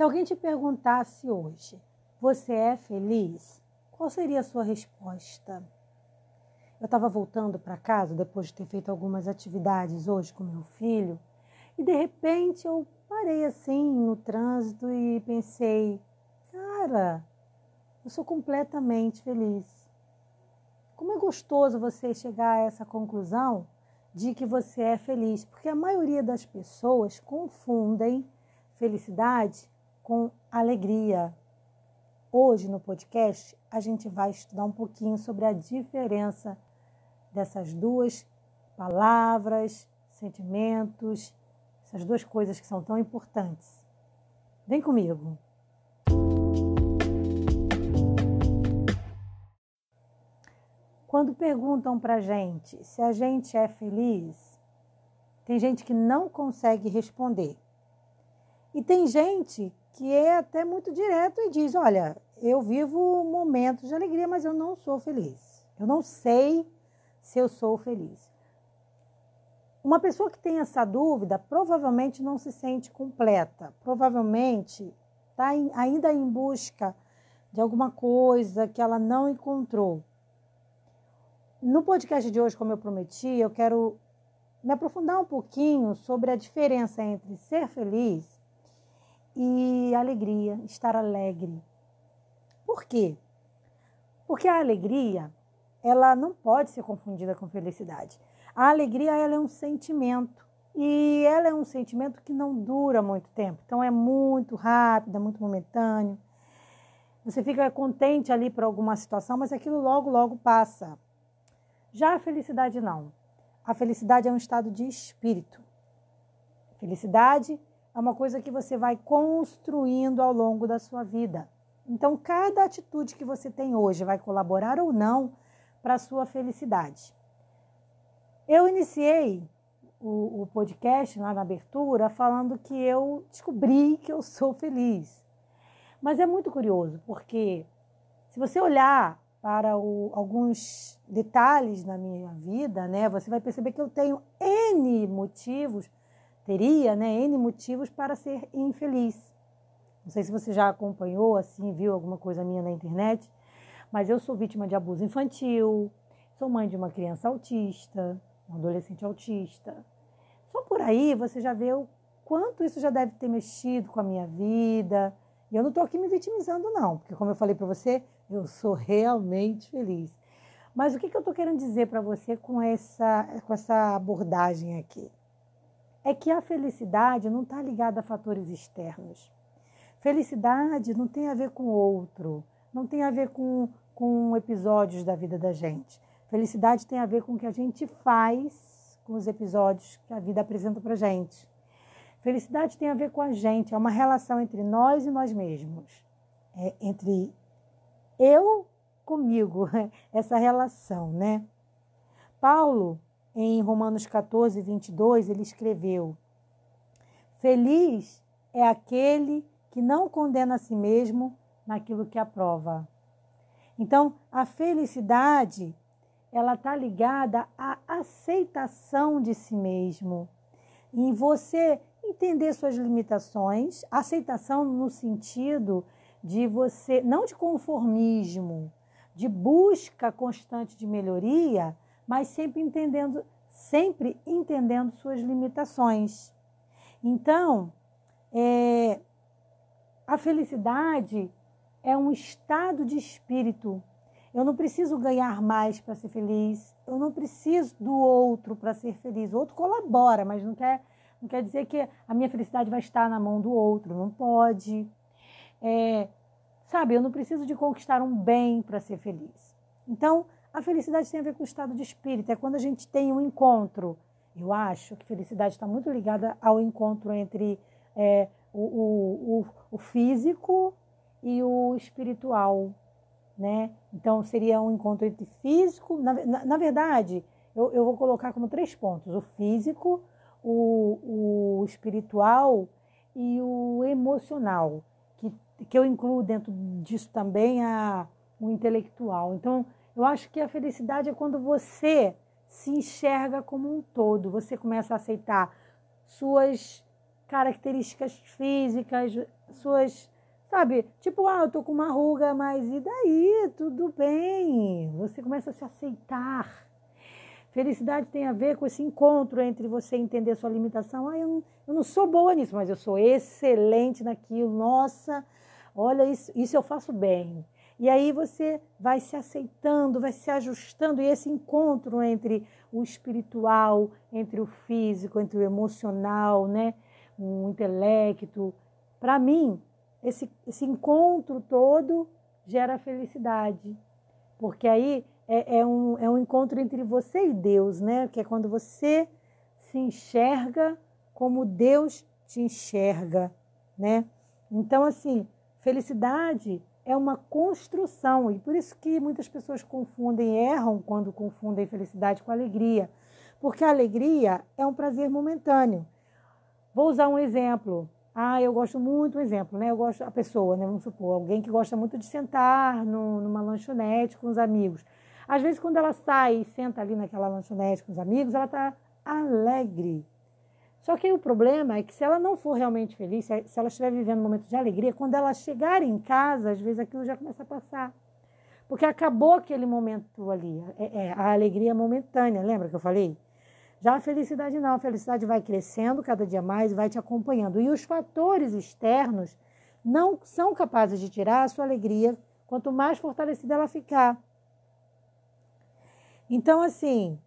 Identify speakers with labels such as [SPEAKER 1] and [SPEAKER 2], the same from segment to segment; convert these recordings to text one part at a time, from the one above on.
[SPEAKER 1] Se alguém te perguntasse hoje, você é feliz? Qual seria a sua resposta? Eu estava voltando para casa depois de ter feito algumas atividades hoje com meu filho e de repente eu parei assim no trânsito e pensei: cara, eu sou completamente feliz. Como é gostoso você chegar a essa conclusão de que você é feliz, porque a maioria das pessoas confundem felicidade com alegria. Hoje no podcast a gente vai estudar um pouquinho sobre a diferença dessas duas palavras, sentimentos, essas duas coisas que são tão importantes. Vem comigo. Quando perguntam para gente se a gente é feliz, tem gente que não consegue responder. E tem gente que é até muito direto e diz: Olha, eu vivo momentos de alegria, mas eu não sou feliz. Eu não sei se eu sou feliz. Uma pessoa que tem essa dúvida provavelmente não se sente completa, provavelmente está ainda em busca de alguma coisa que ela não encontrou. No podcast de hoje, como eu prometi, eu quero me aprofundar um pouquinho sobre a diferença entre ser feliz e alegria, estar alegre. Por quê? Porque a alegria, ela não pode ser confundida com felicidade. A alegria, ela é um sentimento e ela é um sentimento que não dura muito tempo. Então é muito rápida, muito momentâneo. Você fica contente ali por alguma situação, mas aquilo logo, logo passa. Já a felicidade não. A felicidade é um estado de espírito. Felicidade é uma coisa que você vai construindo ao longo da sua vida. Então, cada atitude que você tem hoje vai colaborar ou não para a sua felicidade. Eu iniciei o, o, podcast lá na abertura falando que eu descobri que eu sou feliz. Mas é muito curioso, porque se você olhar para o, alguns detalhes na minha vida, né, você vai perceber que eu tenho N motivos, teria, né, N motivos para ser infeliz. Não sei se você já acompanhou, assim, viu alguma coisa minha na internet, mas eu sou vítima de abuso infantil, sou mãe de uma criança autista, um adolescente autista. Só por aí você já vê o quanto isso já deve ter mexido com a minha vida. E eu não estou aqui me vitimizando, não, porque, como eu falei para você, eu sou realmente feliz. Mas o que, que eu estou querendo dizer para você com essa, com essa abordagem aqui? É que a felicidade não está ligada a fatores externos. Felicidade não tem a ver com outro, não tem a ver com, com episódios da vida da gente. Felicidade tem a ver com o que a gente faz com os episódios que a vida apresenta para gente. Felicidade tem a ver com a gente, é uma relação entre nós e nós mesmos. É entre eu comigo, essa relação, né? Paulo, em Romanos 14, 22, ele escreveu: Feliz é aquele que não condena a si mesmo naquilo que aprova. Então, a felicidade, ela está ligada à aceitação de si mesmo, em você entender suas limitações, aceitação no sentido de você, não de conformismo, de busca constante de melhoria, mas sempre entendendo, sempre entendendo suas limitações. Então, é, a felicidade é um estado de espírito. Eu não preciso ganhar mais para ser feliz. Eu não preciso do outro para ser feliz. O outro colabora, mas não quer, não quer dizer que a minha felicidade vai estar na mão do outro. Não pode. É, sabe, eu não preciso de conquistar um bem para ser feliz. Então, a felicidade tem a ver com o estado de espírito, é quando a gente tem um encontro. Eu acho que felicidade está muito ligada ao encontro entre é, o, o, o, físico e o espiritual, né? Então, seria um encontro entre físico, na, na, na verdade, eu, eu, vou colocar como três pontos: o físico, o, o espiritual e o emocional que eu incluo dentro disso também a, o intelectual. Então, eu acho que a felicidade é quando você se enxerga como um todo, você começa a aceitar suas características físicas, suas, sabe? Tipo, ah, eu tô com uma ruga, mas e daí? Tudo bem. Você começa a se aceitar. Felicidade tem a ver com esse encontro entre você entender sua limitação. Ah, eu não, eu não sou boa nisso, mas eu sou excelente naquilo. Nossa, olha, isso, isso eu faço bem. E aí você vai se aceitando, vai se ajustando, e esse encontro entre o espiritual, entre o físico, entre o emocional, né? o intelecto. Para mim, esse, esse encontro todo gera felicidade. Porque aí é, é, um, é um encontro entre você e Deus, né? Que é quando você se enxerga como Deus te enxerga, né? Então, assim, felicidade é uma construção, e por isso que muitas pessoas confundem, erram quando confundem felicidade com alegria, porque a alegria é um prazer momentâneo. Vou usar um exemplo. Ah, eu gosto muito, um exemplo, né? Eu gosto, a pessoa, né? Vamos supor, alguém que gosta muito de sentar no, numa lanchonete com os amigos. Às vezes, quando ela sai e senta ali naquela lanchonete com os amigos, ela está alegre, só que o problema é que se ela não for realmente feliz, se ela estiver vivendo um momento de alegria, quando ela chegar em casa, às vezes aquilo já começa a passar. Porque acabou aquele momento ali. É, é, a alegria momentânea, lembra que eu falei? Já a felicidade não, a felicidade vai crescendo cada dia mais, vai te acompanhando. E os fatores externos não são capazes de tirar a sua alegria, quanto mais fortalecida ela ficar. Então, assim,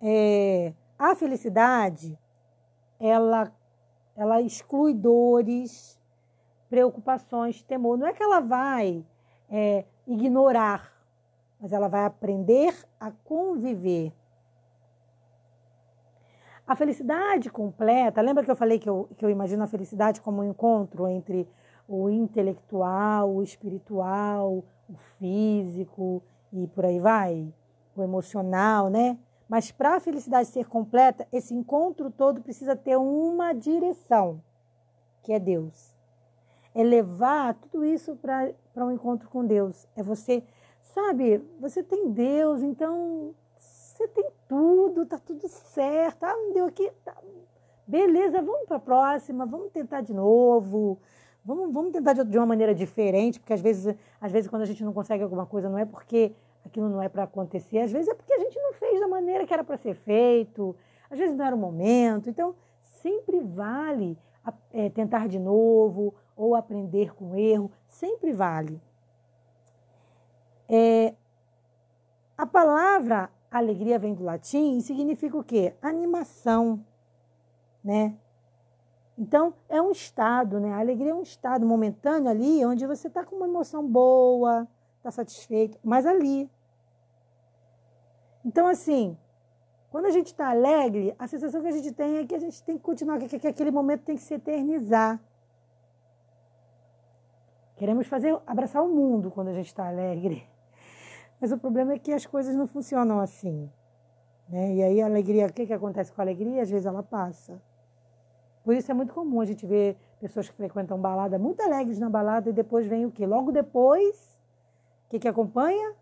[SPEAKER 1] é, a felicidade ela, ela exclui dores, preocupações, temor. Não é que ela vai é, ignorar, mas ela vai aprender a conviver. A felicidade completa, lembra que eu falei que eu, que eu imagino a felicidade como um encontro entre o intelectual, o espiritual, o físico e por aí vai, o emocional, né? Mas para a felicidade ser completa, esse encontro todo precisa ter uma direção, que é Deus. É levar tudo isso para um encontro com Deus. É você, sabe, você tem Deus, então você tem tudo, tá tudo certo. Ah, não deu aqui. Tá. Beleza, vamos para a próxima, vamos tentar de novo. Vamos, vamos tentar de, uma maneira diferente, porque às vezes, às vezes quando a gente não consegue alguma coisa, não é porque aquilo não é para acontecer. Às vezes é porque a gente não fez da maneira que era para ser feito, às vezes não era o momento. Então, sempre vale é, tentar de novo ou aprender com erro, sempre vale. É, a palavra alegria vem do latim e significa o quê? Animação, né? Então, é um estado, né? A alegria é um estado momentâneo ali, onde você está com uma emoção boa, está satisfeito, mas ali. Então, assim, quando a gente está alegre, a sensação que a gente tem é que a gente tem que continuar, que, que aquele momento tem que se eternizar. Queremos fazer, abraçar o mundo quando a gente está alegre. Mas o problema é que as coisas não funcionam assim. Né? E aí a alegria, o que, que acontece com a alegria? Às vezes ela passa. Por isso é muito comum a gente ver pessoas que frequentam balada muito alegres na balada e depois vem o quê? Logo depois que, que acompanha?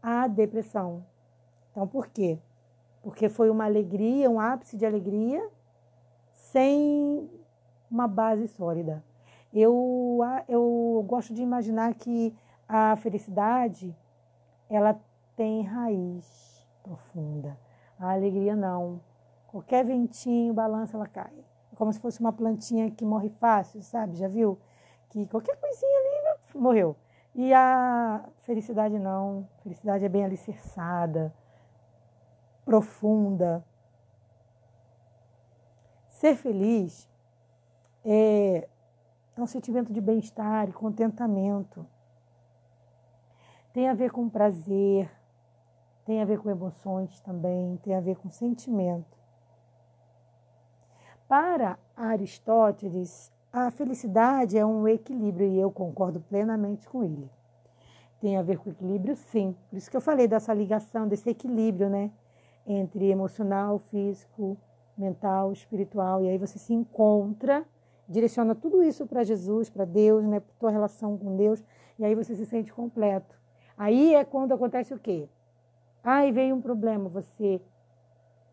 [SPEAKER 1] A depressão. Então, por quê? Porque foi uma alegria, um ápice de alegria, sem uma base sólida. Eu, eu gosto de imaginar que a felicidade ela tem raiz profunda. A alegria não. Qualquer ventinho, balança, ela cai. É como se fosse uma plantinha que morre fácil, sabe? Já viu? Que qualquer coisinha ali morreu. E a felicidade não. Felicidade é bem alicerçada, profunda. Ser feliz é, é um sentimento de bem-estar e contentamento. Tem a ver com prazer, tem a ver com emoções também, tem a ver com sentimento. Para Aristóteles, a felicidade é um equilíbrio e eu concordo plenamente com ele. Tem a ver com equilíbrio, sim. Por isso que eu falei dessa ligação, desse equilíbrio, né? Entre emocional, físico, mental, espiritual. E aí você se encontra, direciona tudo isso para Jesus, para Deus, né? Para tua relação com Deus. E aí você se sente completo. Aí é quando acontece o quê? Aí vem um problema, você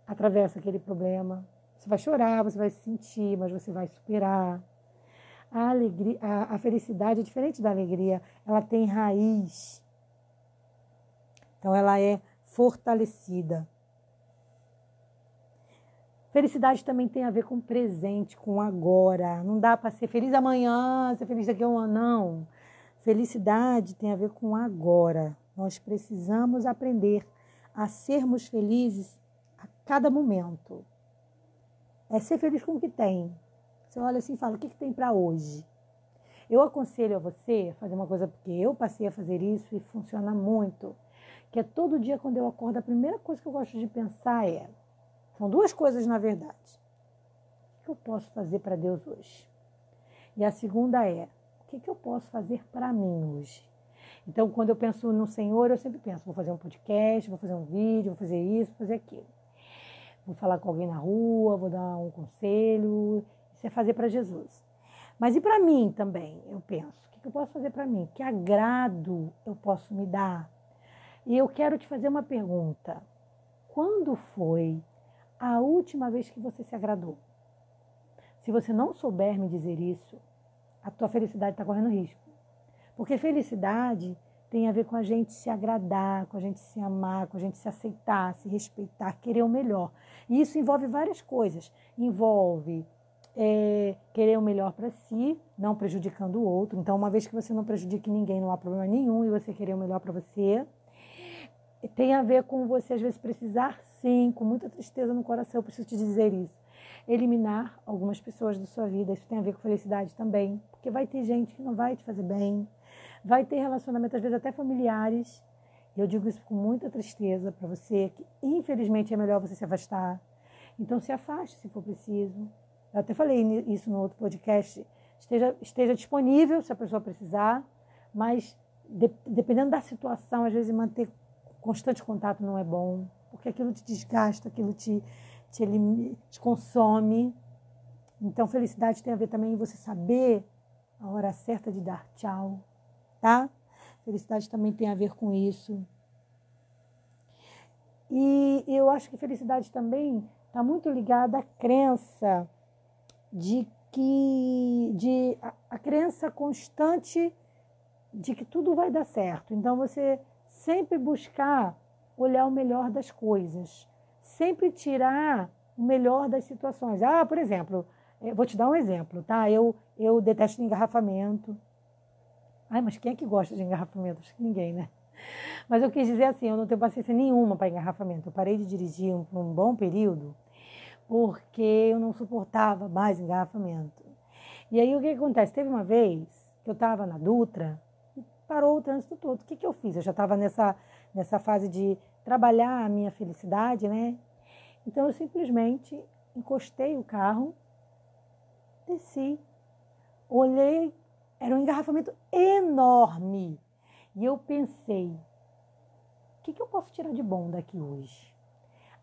[SPEAKER 1] atravessa aquele problema, Você vai chorar, você vai se sentir, mas você vai superar. A alegria, a, a felicidade é diferente da alegria, ela tem raiz. Então ela é fortalecida. Felicidade também tem a ver com presente, com agora. Não dá para ser feliz amanhã, ser feliz daqui a um ano, não. Felicidade tem a ver com agora. Nós precisamos aprender a sermos felizes a cada momento. É ser feliz com o que tem. Você olha assim e fala: o que, que tem para hoje? Eu aconselho a você fazer uma coisa, porque eu passei a fazer isso e funciona muito. Que é todo dia, quando eu acordo, a primeira coisa que eu gosto de pensar é: são duas coisas, na verdade. O que eu posso fazer para Deus hoje? E a segunda é: o que, que eu posso fazer para mim hoje? Então, quando eu penso no Senhor, eu sempre penso: vou fazer um podcast, vou fazer um vídeo, vou fazer isso, vou fazer aquilo. Vou falar com alguém na rua, vou dar um conselho. É fazer para Jesus. Mas e para mim também? Eu penso: o que eu posso fazer para mim? Que agrado eu posso me dar? E eu quero te fazer uma pergunta: quando foi a última vez que você se agradou? Se você não souber me dizer isso, a tua felicidade está correndo risco. Porque felicidade tem a ver com a gente se agradar, com a gente se amar, com a gente se aceitar, se respeitar, querer o melhor. E isso envolve várias coisas. Envolve é, querer o melhor para si, não prejudicando o outro. Então, uma vez que você não prejudique ninguém, não há problema nenhum e você querer o melhor para você. Tem a ver com você, às vezes, precisar sim, com muita tristeza no coração, eu preciso te dizer isso. Eliminar algumas pessoas da sua vida, isso tem a ver com felicidade também, porque vai ter gente que não vai te fazer bem, vai ter relacionamentos, às vezes até familiares. Eu digo isso com muita tristeza para você, que infelizmente é melhor você se afastar. Então se afaste se for preciso. Eu até falei isso no outro podcast. Esteja, esteja disponível se a pessoa precisar, mas de, dependendo da situação, às vezes manter constante contato não é bom porque aquilo te desgasta, aquilo te, te, te consome. Então, felicidade tem a ver também em você saber a hora certa de dar tchau, tá? Felicidade também tem a ver com isso. E eu acho que felicidade também está muito ligada à crença de que de a, a, crença constante de que tudo vai dar certo. Então você sempre buscar olhar o melhor das coisas, sempre tirar o melhor das situações. Ah, por exemplo, eh, vou te dar um exemplo, tá? Eu, eu detesto engarrafamento. Ai, mas quem é que gosta de engarrafamento? Acho que ninguém, né? Mas eu quis dizer assim, eu não tenho paciência nenhuma para engarrafamento. Eu parei de dirigir um, um bom período porque eu não suportava mais engarrafamento. E aí o que acontece? Teve uma vez que eu estava na Dutra e parou o trânsito todo. O que, que eu fiz? Eu já estava nessa, nessa fase de trabalhar a minha felicidade, né? Então eu simplesmente encostei o carro, desci, olhei, era um engarrafamento enorme. E eu pensei, o que, que eu posso tirar de bom daqui hoje?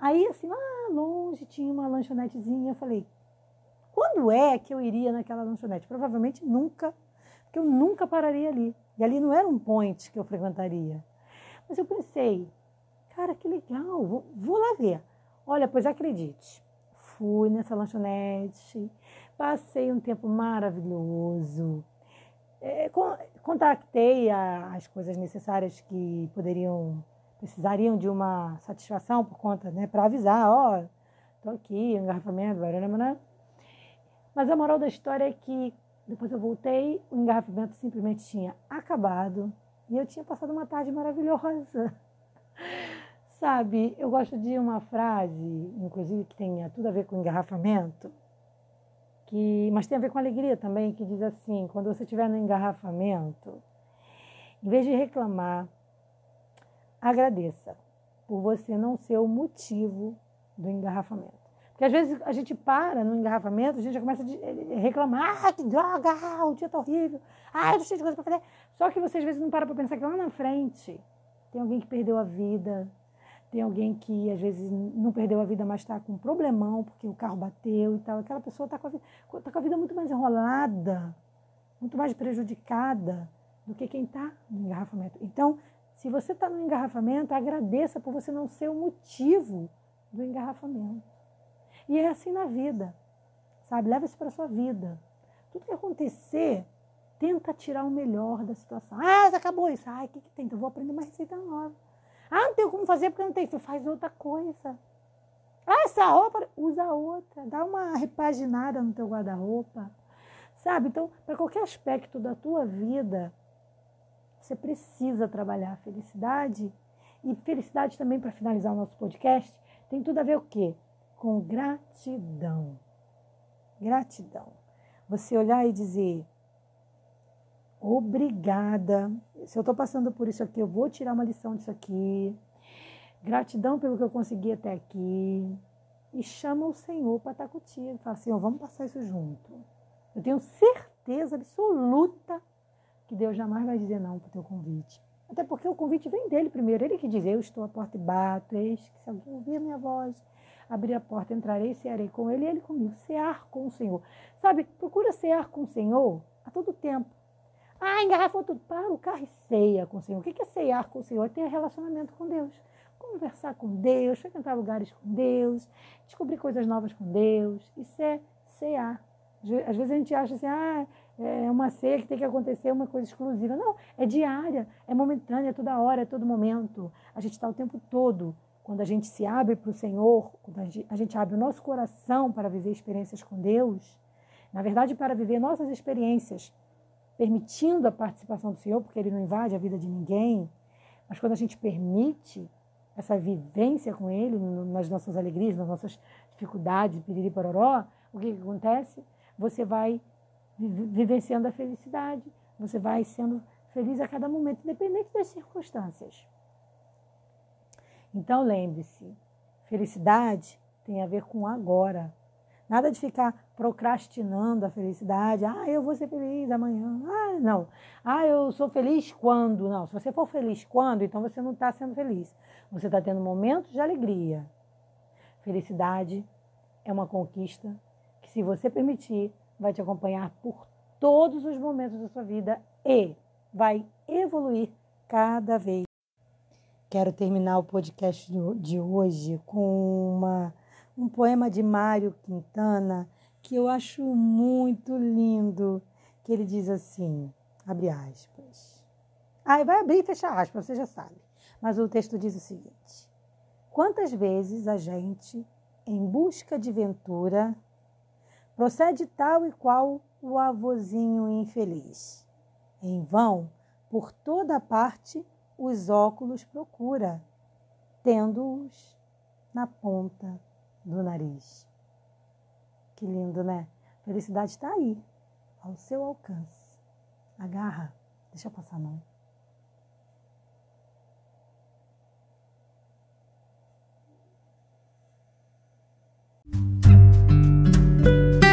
[SPEAKER 1] Aí, assim, lá longe tinha uma lanchonetezinha. Eu falei, quando é que eu iria naquela lanchonete? Provavelmente nunca, porque eu nunca pararia ali. E ali não era um point que eu frequentaria. Mas eu pensei, Cara, que legal, vou, vou lá ver. Olha, pois acredite, fui nessa lanchonete, passei um tempo maravilhoso. É, contactei a, as coisas necessárias que poderiam, precisariam de uma satisfação por conta, né, para avisar, ó, oh, tô aqui, engarrafamento, né? Mas a moral da história é que depois eu voltei, o engarrafamento simplesmente tinha acabado e eu tinha passado uma tarde maravilhosa. Sabe, eu gosto de uma frase, inclusive que tem tudo a ver com engarrafamento, que, mas tem a ver com alegria também, que diz assim: quando você estiver no engarrafamento, em vez de reclamar, agradeça por você não ser o motivo do engarrafamento. Porque às vezes a gente para no engarrafamento, a gente já começa a eh, reclamar, ah, que droga, ah, o dia está horrível, ah, eu tô cheio de coisa para fazer. Só que você às vezes não para para pensar que lá na frente tem alguém que perdeu a vida, tem alguém que às vezes não perdeu a vida, mas está com um problemão porque o carro bateu e tal. Aquela pessoa está com, tá com a vida muito mais enrolada, muito mais prejudicada do que quem está no engarrafamento. Então, se você está no engarrafamento, agradeça por você não ser o motivo do engarrafamento. E é assim na vida, sabe? Leva isso para sua vida. Tudo que acontecer, tenta tirar o melhor da situação. Ah, acabou isso. Ah, o que, que tem? Então vou aprender uma receita nova. Ah, não tenho como fazer porque não tem. Tu faz outra coisa. Ah, essa roupa, usa outra. Dá uma repaginada no teu guarda-roupa. Sabe? Então, para qualquer aspecto da tua vida, você precisa trabalhar a felicidade. E felicidade também, para finalizar o nosso podcast, tem tudo a ver o quê? Com gratidão. Gratidão. Você olhar e dizer, obrigada. Se eu estou passando por isso aqui, eu vou tirar uma lição disso aqui. Gratidão pelo que eu consegui até aqui. E chama o Senhor para estar contigo. Fala, Senhor, vamos passar isso junto. Eu tenho certeza absoluta que Deus jamais vai dizer não para o teu convite. Até porque o convite vem dele primeiro. Ele que diz, eu estou à porta e bato. Eis que se alguém ouvir a minha voz, abrir a porta, entrarei, cearei com ele e ele comigo. Cear com o Senhor. Sabe, procura cear com o Senhor a todo tempo. Ah, engarrafou tudo. Para o carro e ceia com o Senhor. O que é cear com o Senhor? É ter relacionamento com Deus. Conversar com Deus, frequentar lugares com Deus, descobrir coisas novas com Deus. Isso é cear. Às vezes a gente acha assim, ah, é uma ceia que tem que acontecer uma coisa exclusiva. Não, é diária, é momentânea, é toda hora, é todo momento. A gente está o tempo todo. Quando a gente se abre para o Senhor, quando a gente, a gente abre o nosso coração para viver experiências com Deus, na verdade, para viver nossas experiências permitindo a participação do Senhor, porque Ele não invade a vida de ninguém, mas quando a gente permite essa vivência com Ele, nas nossas alegrias, nas nossas dificuldades, piriri pororó, o que, que acontece? Você vai vivenciando a felicidade, você vai sendo feliz a cada momento, independente das circunstâncias. Então lembre-se, felicidade tem a ver com agora. Nada de ficar procrastinando a felicidade. Ah, eu vou ser feliz amanhã. Ah, não. Ah, eu sou feliz quando? Não. Se você for feliz quando, então você não está sendo feliz. Você está tendo momentos de alegria. Felicidade é uma conquista que, se você permitir, vai te acompanhar por todos os momentos da sua vida e vai evoluir cada vez. Quero terminar o podcast de hoje com uma um poema de Mário Quintana que eu acho muito lindo, que ele diz assim, abre aspas. Ah, vai abrir e fechar aspas, você já sabe. Mas o texto diz o seguinte: Quantas vezes a gente, em busca de ventura, procede tal e qual o avozinho infeliz. Em vão, por toda parte, os óculos procura, tendo-os na ponta do nariz. Que lindo, né? Felicidade está aí, ao seu alcance. Agarra, deixa eu passar a mão. thank